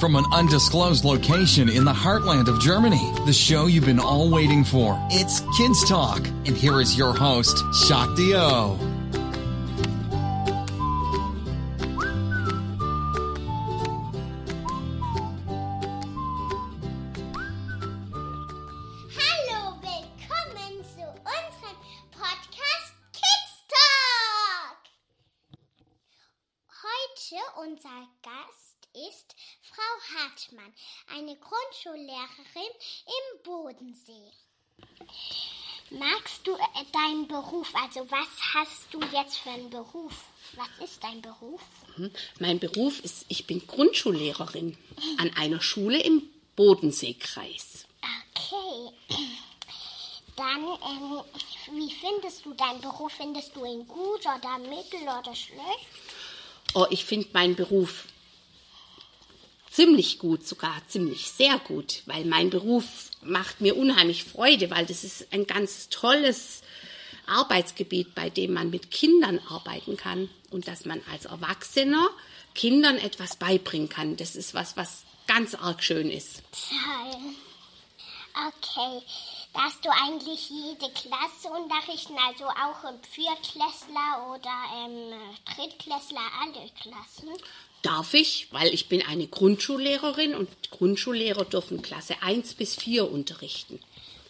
From an undisclosed location in the heartland of Germany, the show you've been all waiting for. It's Kids Talk. And here is your host, Shakti O. Hallo, willkommen zu unserem Podcast Kids Talk. Heute unser Gast ist Frau Hartmann, eine Grundschullehrerin im Bodensee. Magst du äh, deinen Beruf? Also was hast du jetzt für einen Beruf? Was ist dein Beruf? Mein Beruf ist, ich bin Grundschullehrerin an einer Schule im Bodenseekreis. Okay. Dann, ähm, wie findest du deinen Beruf? Findest du ihn gut oder mittel oder schlecht? Oh, ich finde meinen Beruf ziemlich gut, sogar ziemlich sehr gut, weil mein Beruf macht mir unheimlich Freude, weil das ist ein ganz tolles Arbeitsgebiet, bei dem man mit Kindern arbeiten kann und dass man als Erwachsener Kindern etwas beibringen kann. Das ist was, was ganz arg schön ist. Toll. Okay. Darfst du eigentlich jede Klasse unterrichten, also auch im Viertklässler oder ähm, Drittklässler, alle Klassen? Darf ich, weil ich bin eine Grundschullehrerin und Grundschullehrer dürfen Klasse 1 bis 4 unterrichten.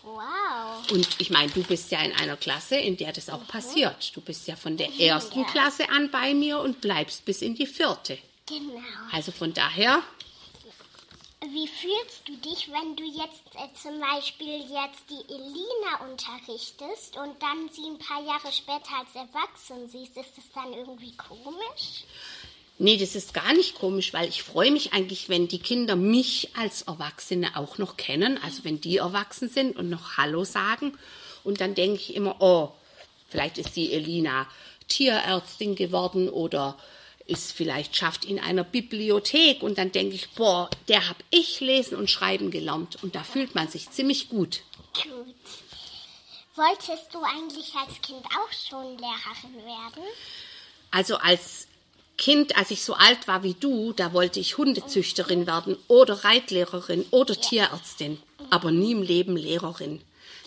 Wow. Und ich meine, du bist ja in einer Klasse, in der das auch passiert. Du bist ja von der ersten Klasse an bei mir und bleibst bis in die vierte. Genau. Also von daher, Wie fühlst du dich, wenn du jetzt äh, zum Beispiel jetzt die Elina unterrichtest und dann sie ein paar Jahre später als erwachsen siehst? Ist das dann irgendwie komisch? nee, das ist gar nicht komisch, weil ich freue mich eigentlich, wenn die Kinder mich als Erwachsene auch noch kennen. Also wenn die erwachsen sind und noch Hallo sagen. Und dann denke ich immer, oh, vielleicht ist die Elina Tierärztin geworden oder ist vielleicht schafft in einer Bibliothek. Und dann denke ich, boah, der habe ich lesen und schreiben gelernt. Und da fühlt man sich ziemlich gut. Gut. Wolltest du eigentlich als Kind auch schon Lehrerin werden? Also als Kind, als ich so alt war wie du, da wollte ich Hundezüchterin werden oder Reitlehrerin oder Tierärztin, aber nie im Leben Lehrerin.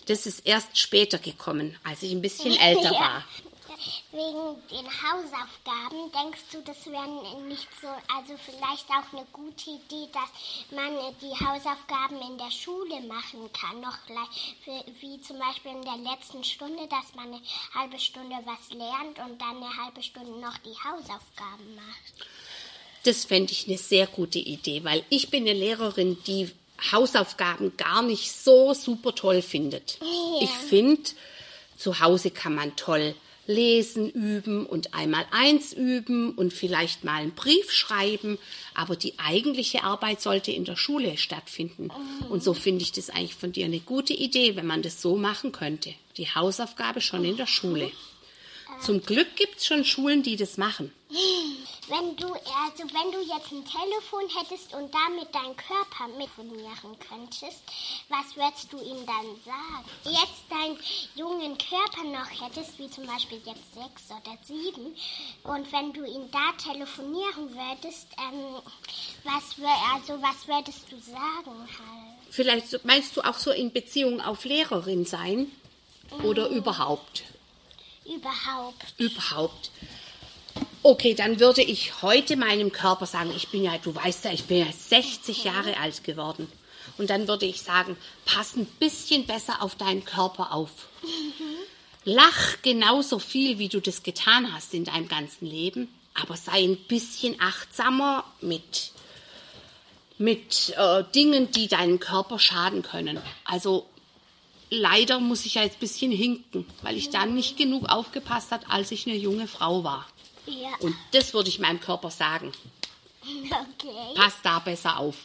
Das ist erst später gekommen, als ich ein bisschen älter Ja. war. Wegen den Hausaufgaben, denkst du, das wäre nicht so, also vielleicht auch eine gute Idee, dass man die Hausaufgaben in der Schule machen kann, noch gleich, wie zum Beispiel in der letzten Stunde, dass man eine halbe Stunde was lernt und dann eine halbe Stunde noch die Hausaufgaben macht. Das fände ich eine sehr gute Idee, weil ich bin eine Lehrerin, die Hausaufgaben gar nicht so super toll findet. Ich finde, zu Hause kann man toll lesen üben und einmal eins üben und vielleicht mal einen Brief schreiben, aber die eigentliche Arbeit sollte in der Schule stattfinden. Und so finde ich das eigentlich von dir eine gute Idee, wenn man das so machen könnte. Die Hausaufgabe schon in der Schule. Zum Glück gibt es schon Schulen, die das machen. Wenn du, also wenn du jetzt ein Telefon hättest und damit deinen Körper mitfonieren könntest, was würdest du ihm dann sagen? Jetzt deinen jungen Körper noch hättest, wie zum Beispiel jetzt sechs oder sieben, und wenn du ihn da telefonieren würdest, ähm, was, wür, also was würdest du sagen halt? Vielleicht meinst du auch so in Beziehung auf Lehrerin sein? Oder überhaupt? Überhaupt. Überhaupt. Okay, dann würde ich heute meinem Körper sagen, ich bin ja, du weißt ja, ich bin ja 60 Jahre alt geworden. Und dann würde ich sagen, pass ein bisschen besser auf deinen Körper auf. Lach genauso viel, wie du das getan hast in deinem ganzen Leben, aber sei ein bisschen achtsamer mit, mit äh, Dingen, die deinen Körper schaden können. Also leider muss ich ja jetzt ein bisschen hinken, weil ich dann nicht genug aufgepasst hat, als ich eine junge Frau war. Ja. Und das würde ich meinem Körper sagen. Okay. Pass da besser auf.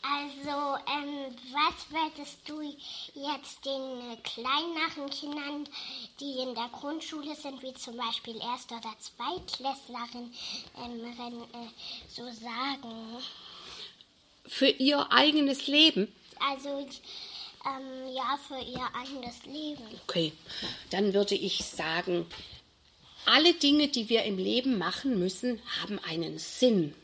Also, ähm, was würdest du jetzt den kleineren Kindern, die in der Grundschule sind, wie zum Beispiel Erst- oder Zweitklässlerin, ähm, äh, so sagen? Für ihr eigenes Leben. Also, ähm, ja, für ihr eigenes Leben. Okay, dann würde ich sagen, alle Dinge, die wir im Leben machen müssen, haben einen Sinn.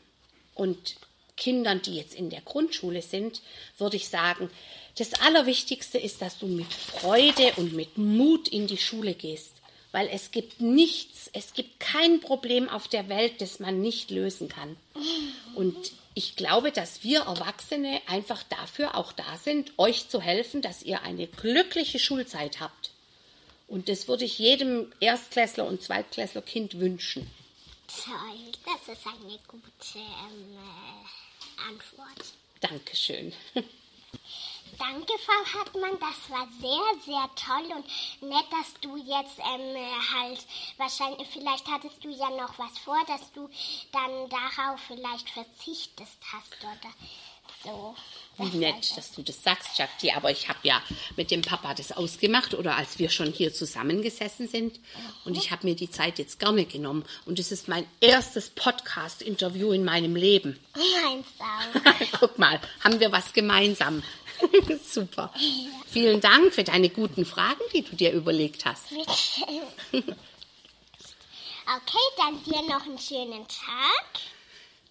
Und Kindern, die jetzt in der Grundschule sind, würde ich sagen, das Allerwichtigste ist, dass du mit Freude und mit Mut in die Schule gehst. Weil es gibt nichts, es gibt kein Problem auf der Welt, das man nicht lösen kann. Und ich glaube, dass wir Erwachsene einfach dafür auch da sind, euch zu helfen, dass ihr eine glückliche Schulzeit habt. Und das würde ich jedem Erstklässler und Zweitklässler-Kind wünschen. Toll, das ist eine gute ähm, äh, Antwort. Dankeschön. Danke, Frau Hartmann, das war sehr, sehr toll und nett, dass du jetzt ähm, halt wahrscheinlich, vielleicht hattest du ja noch was vor, dass du dann darauf vielleicht verzichtest hast oder so. Wie nett, dass du das sagst, Jackie. Aber ich habe ja mit dem Papa das ausgemacht oder als wir schon hier zusammengesessen sind. Und ich habe mir die Zeit jetzt gerne genommen. Und es ist mein erstes Podcast-Interview in meinem Leben. Meins auch. Guck mal, haben wir was gemeinsam. Super. Vielen Dank für deine guten Fragen, die du dir überlegt hast. Okay, dann dir noch einen schönen Tag.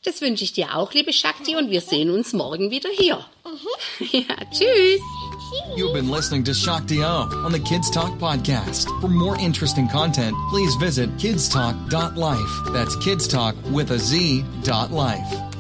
Das wünsche ich dir auch, liebe Shakti, und wir sehen uns morgen wieder hier. Ja, tschüss. You've been listening to Shakti O on the Kids Talk podcast. For more interesting content, please visit kidstalk.life. That's kidstalk with a Z dot life.